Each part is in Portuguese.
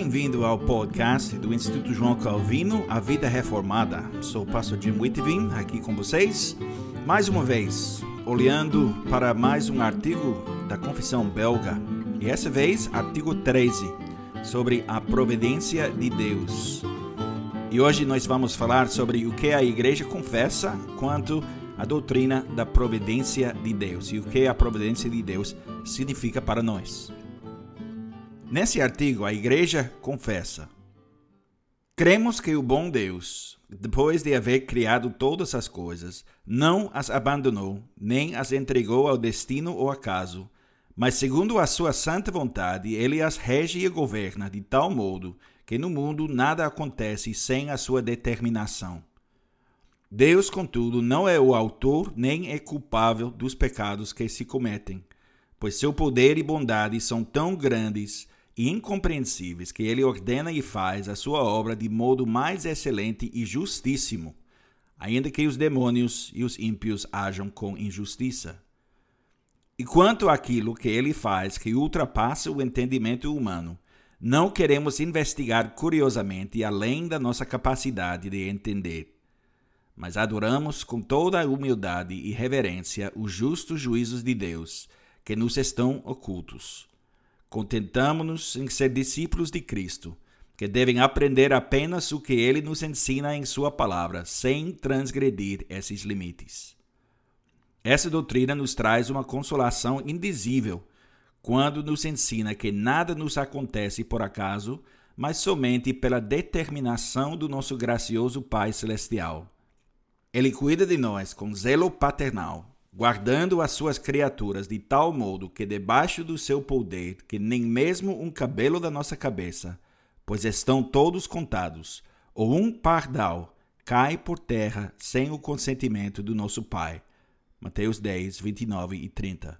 Bem-vindo ao podcast do Instituto João Calvino, A Vida Reformada. Sou o pastor Jim Whitvin, aqui com vocês. Mais uma vez, olhando para mais um artigo da Confissão Belga. E essa vez, artigo 13, sobre a providência de Deus. E hoje nós vamos falar sobre o que a igreja confessa quanto à doutrina da providência de Deus e o que a providência de Deus significa para nós. Nesse artigo, a igreja confessa: Cremos que o bom Deus, depois de haver criado todas as coisas, não as abandonou, nem as entregou ao destino ou acaso, mas segundo a sua santa vontade, ele as rege e governa de tal modo que no mundo nada acontece sem a sua determinação. Deus, contudo, não é o autor nem é culpável dos pecados que se cometem, pois seu poder e bondade são tão grandes e incompreensíveis que ele ordena e faz a sua obra de modo mais excelente e justíssimo, ainda que os demônios e os ímpios ajam com injustiça. E quanto àquilo que ele faz que ultrapassa o entendimento humano, não queremos investigar curiosamente além da nossa capacidade de entender. Mas adoramos com toda a humildade e reverência os justos juízos de Deus que nos estão ocultos Contentamos-nos em ser discípulos de Cristo, que devem aprender apenas o que ele nos ensina em Sua palavra, sem transgredir esses limites. Essa doutrina nos traz uma consolação indizível quando nos ensina que nada nos acontece por acaso, mas somente pela determinação do nosso gracioso Pai Celestial. Ele cuida de nós com zelo paternal guardando as suas criaturas de tal modo que debaixo do seu poder, que nem mesmo um cabelo da nossa cabeça, pois estão todos contados, ou um pardal cai por terra sem o consentimento do nosso Pai. Mateus 10, 29 e 30.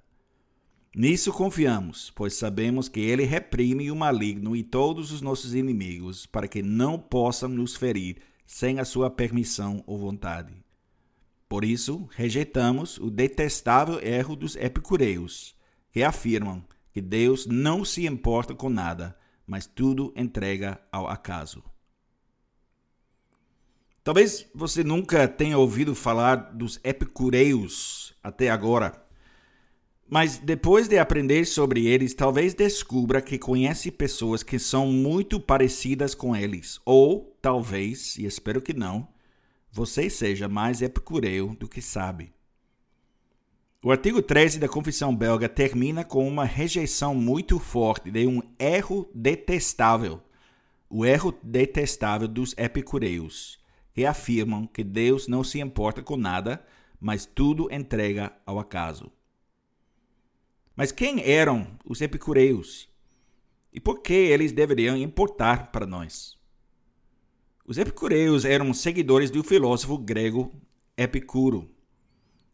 Nisso confiamos, pois sabemos que ele reprime o maligno e todos os nossos inimigos, para que não possam nos ferir sem a sua permissão ou vontade. Por isso, rejeitamos o detestável erro dos epicureus, que afirmam que Deus não se importa com nada, mas tudo entrega ao acaso. Talvez você nunca tenha ouvido falar dos epicureus até agora, mas depois de aprender sobre eles, talvez descubra que conhece pessoas que são muito parecidas com eles, ou talvez, e espero que não, você seja mais epicureu do que sabe. O artigo 13 da Confissão Belga termina com uma rejeição muito forte de um erro detestável, o erro detestável dos epicureus, que afirmam que Deus não se importa com nada, mas tudo entrega ao acaso. Mas quem eram os epicureus? E por que eles deveriam importar para nós? Os epicureus eram seguidores do filósofo grego Epicuro.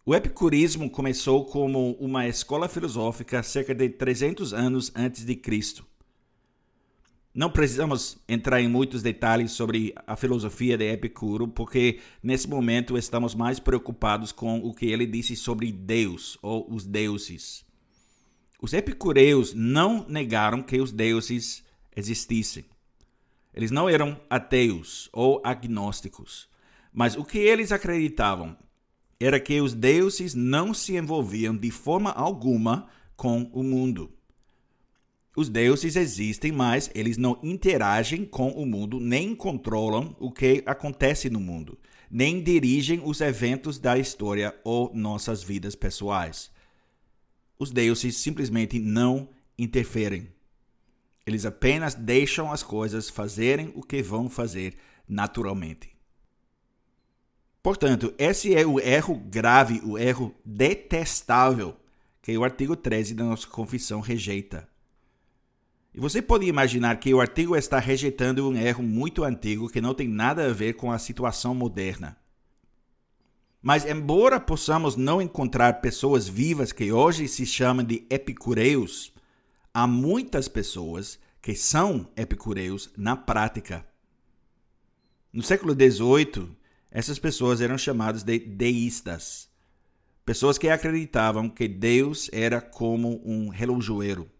O epicurismo começou como uma escola filosófica cerca de 300 anos antes de Cristo. Não precisamos entrar em muitos detalhes sobre a filosofia de Epicuro, porque nesse momento estamos mais preocupados com o que ele disse sobre Deus ou os deuses. Os epicureus não negaram que os deuses existissem. Eles não eram ateus ou agnósticos, mas o que eles acreditavam era que os deuses não se envolviam de forma alguma com o mundo. Os deuses existem, mas eles não interagem com o mundo, nem controlam o que acontece no mundo, nem dirigem os eventos da história ou nossas vidas pessoais. Os deuses simplesmente não interferem. Eles apenas deixam as coisas fazerem o que vão fazer naturalmente. Portanto, esse é o erro grave, o erro detestável que o artigo 13 da nossa confissão rejeita. E você pode imaginar que o artigo está rejeitando um erro muito antigo que não tem nada a ver com a situação moderna. Mas, embora possamos não encontrar pessoas vivas que hoje se chamam de epicureus, há muitas pessoas que são epicureus na prática. No século XVIII, essas pessoas eram chamadas de deístas, pessoas que acreditavam que Deus era como um relojoeiro.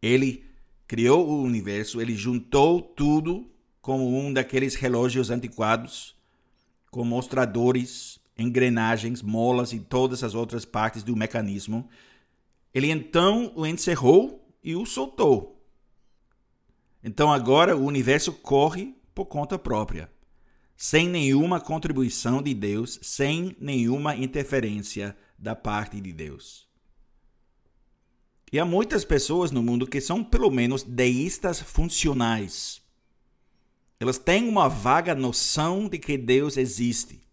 Ele criou o universo, ele juntou tudo como um daqueles relógios antiquados, com mostradores, engrenagens, molas e todas as outras partes do mecanismo. Ele então o encerrou e o soltou. Então agora o universo corre por conta própria, sem nenhuma contribuição de Deus, sem nenhuma interferência da parte de Deus. E há muitas pessoas no mundo que são pelo menos deístas funcionais. Elas têm uma vaga noção de que Deus existe.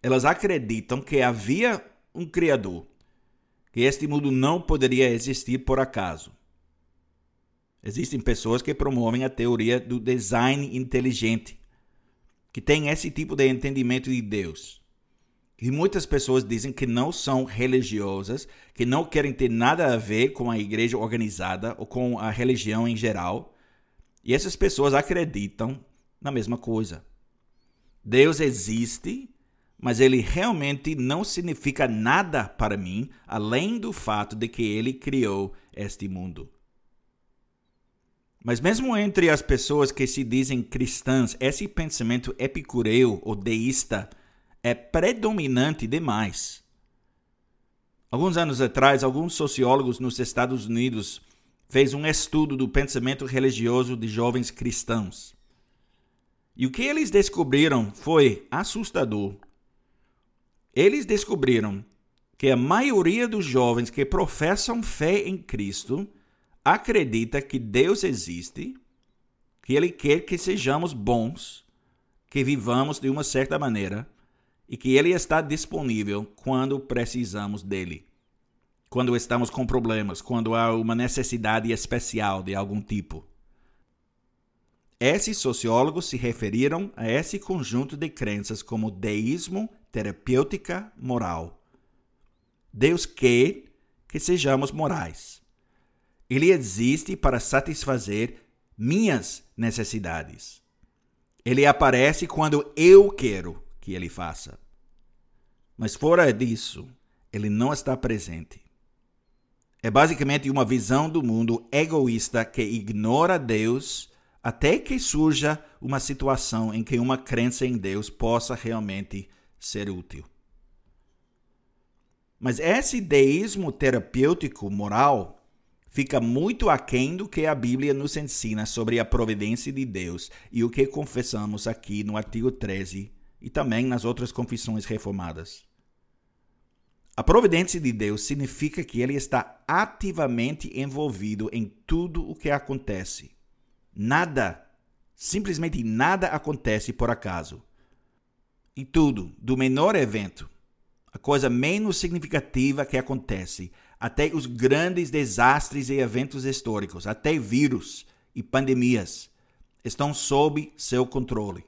Elas acreditam que havia um Criador, este mundo não poderia existir por acaso. Existem pessoas que promovem a teoria do design inteligente, que tem esse tipo de entendimento de Deus. E muitas pessoas dizem que não são religiosas, que não querem ter nada a ver com a igreja organizada ou com a religião em geral. E essas pessoas acreditam na mesma coisa. Deus existe, mas ele realmente não significa nada para mim, além do fato de que ele criou este mundo. Mas mesmo entre as pessoas que se dizem cristãs, esse pensamento epicureu ou deísta é predominante demais. Alguns anos atrás, alguns sociólogos nos Estados Unidos fez um estudo do pensamento religioso de jovens cristãos. E o que eles descobriram foi assustador. Eles descobriram que a maioria dos jovens que professam fé em Cristo acredita que Deus existe, que Ele quer que sejamos bons, que vivamos de uma certa maneira e que ele está disponível quando precisamos dele. Quando estamos com problemas, quando há uma necessidade especial de algum tipo. Esses sociólogos se referiram a esse conjunto de crenças como deísmo terapêutica moral. Deus quer que sejamos morais. Ele existe para satisfazer minhas necessidades. Ele aparece quando eu quero que ele faça. Mas fora disso, ele não está presente. É basicamente uma visão do mundo egoísta que ignora Deus até que surja uma situação em que uma crença em Deus possa realmente ser útil. Mas esse deísmo terapêutico moral fica muito aquém do que a Bíblia nos ensina sobre a providência de Deus e o que confessamos aqui no artigo 13 e também nas outras confissões reformadas. A providência de Deus significa que ele está ativamente envolvido em tudo o que acontece. Nada, simplesmente nada acontece por acaso. E tudo, do menor evento, a coisa menos significativa que acontece, até os grandes desastres e eventos históricos, até vírus e pandemias, estão sob seu controle.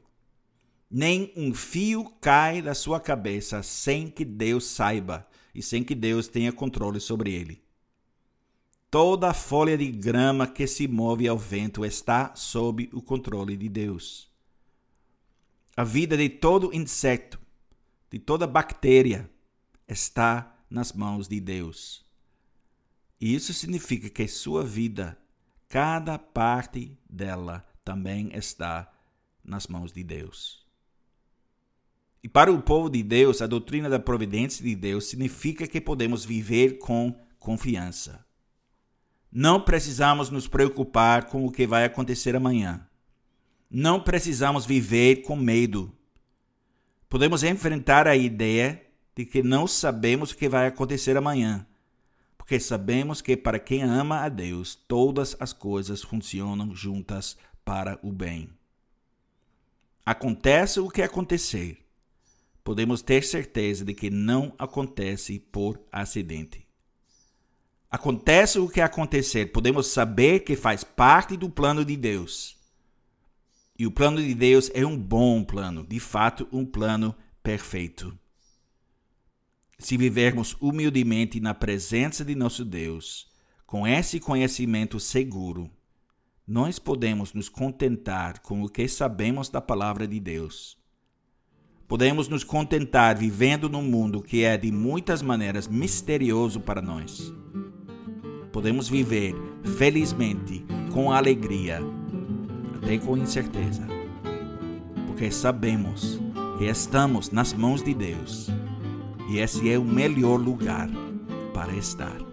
Nem um fio cai da sua cabeça sem que Deus saiba e sem que Deus tenha controle sobre ele. Toda folha de grama que se move ao vento está sob o controle de Deus. A vida de todo inseto, de toda bactéria, está nas mãos de Deus. E isso significa que sua vida, cada parte dela, também está nas mãos de Deus. E para o povo de Deus, a doutrina da providência de Deus significa que podemos viver com confiança. Não precisamos nos preocupar com o que vai acontecer amanhã. Não precisamos viver com medo. Podemos enfrentar a ideia de que não sabemos o que vai acontecer amanhã, porque sabemos que para quem ama a Deus, todas as coisas funcionam juntas para o bem. Acontece o que acontecer, podemos ter certeza de que não acontece por acidente. Acontece o que acontecer, podemos saber que faz parte do plano de Deus. E o plano de Deus é um bom plano, de fato, um plano perfeito. Se vivermos humildemente na presença de nosso Deus, com esse conhecimento seguro, nós podemos nos contentar com o que sabemos da palavra de Deus Podemos nos contentar vivendo num mundo que é de muitas maneiras misterioso para nós. Podemos viver felizmente com alegria, até com incerteza, porque sabemos que estamos nas mãos de Deus e esse é o melhor lugar para estar.